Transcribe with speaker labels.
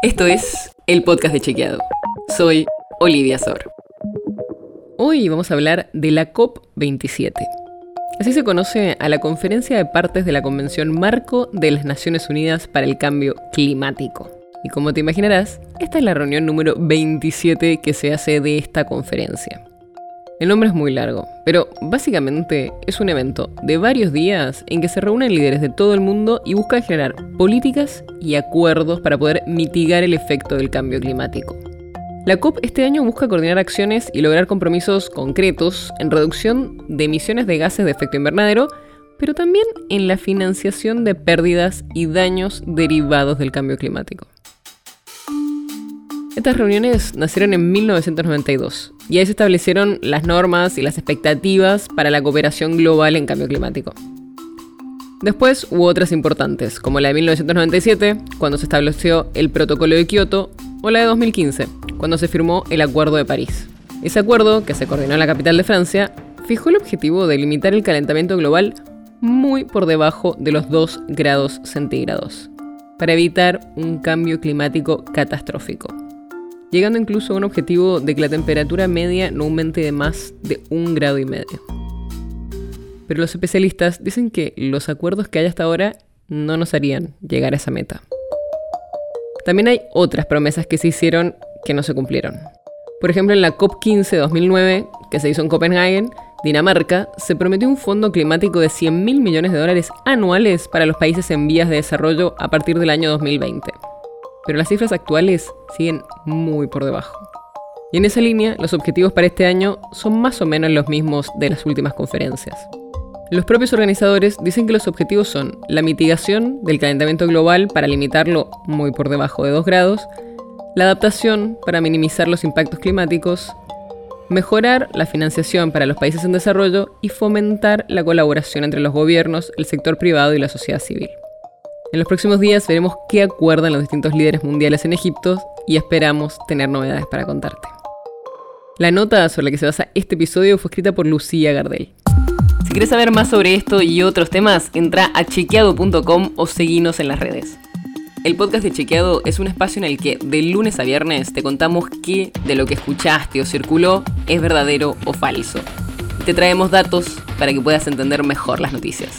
Speaker 1: Esto es el podcast de Chequeado. Soy Olivia Sor. Hoy vamos a hablar de la COP27. Así se conoce a la conferencia de partes de la Convención Marco de las Naciones Unidas para el Cambio Climático. Y como te imaginarás, esta es la reunión número 27 que se hace de esta conferencia. El nombre es muy largo, pero básicamente es un evento de varios días en que se reúnen líderes de todo el mundo y buscan generar políticas y acuerdos para poder mitigar el efecto del cambio climático. La COP este año busca coordinar acciones y lograr compromisos concretos en reducción de emisiones de gases de efecto invernadero, pero también en la financiación de pérdidas y daños derivados del cambio climático. Estas reuniones nacieron en 1992 y ahí se establecieron las normas y las expectativas para la cooperación global en cambio climático. Después hubo otras importantes, como la de 1997, cuando se estableció el Protocolo de Kioto, o la de 2015, cuando se firmó el Acuerdo de París. Ese acuerdo, que se coordinó en la capital de Francia, fijó el objetivo de limitar el calentamiento global muy por debajo de los 2 grados centígrados, para evitar un cambio climático catastrófico llegando incluso a un objetivo de que la temperatura media no aumente de más de un grado y medio. Pero los especialistas dicen que los acuerdos que hay hasta ahora no nos harían llegar a esa meta. También hay otras promesas que se hicieron que no se cumplieron. Por ejemplo, en la COP15 2009, que se hizo en Copenhague, Dinamarca, se prometió un fondo climático de 100 mil millones de dólares anuales para los países en vías de desarrollo a partir del año 2020 pero las cifras actuales siguen muy por debajo. Y en esa línea, los objetivos para este año son más o menos los mismos de las últimas conferencias. Los propios organizadores dicen que los objetivos son la mitigación del calentamiento global para limitarlo muy por debajo de 2 grados, la adaptación para minimizar los impactos climáticos, mejorar la financiación para los países en desarrollo y fomentar la colaboración entre los gobiernos, el sector privado y la sociedad civil. En los próximos días veremos qué acuerdan los distintos líderes mundiales en Egipto y esperamos tener novedades para contarte. La nota sobre la que se basa este episodio fue escrita por Lucía Gardel. Si quieres saber más sobre esto y otros temas, entra a chequeado.com o seguinos en las redes. El podcast de Chequeado es un espacio en el que de lunes a viernes te contamos qué de lo que escuchaste o circuló es verdadero o falso. Te traemos datos para que puedas entender mejor las noticias.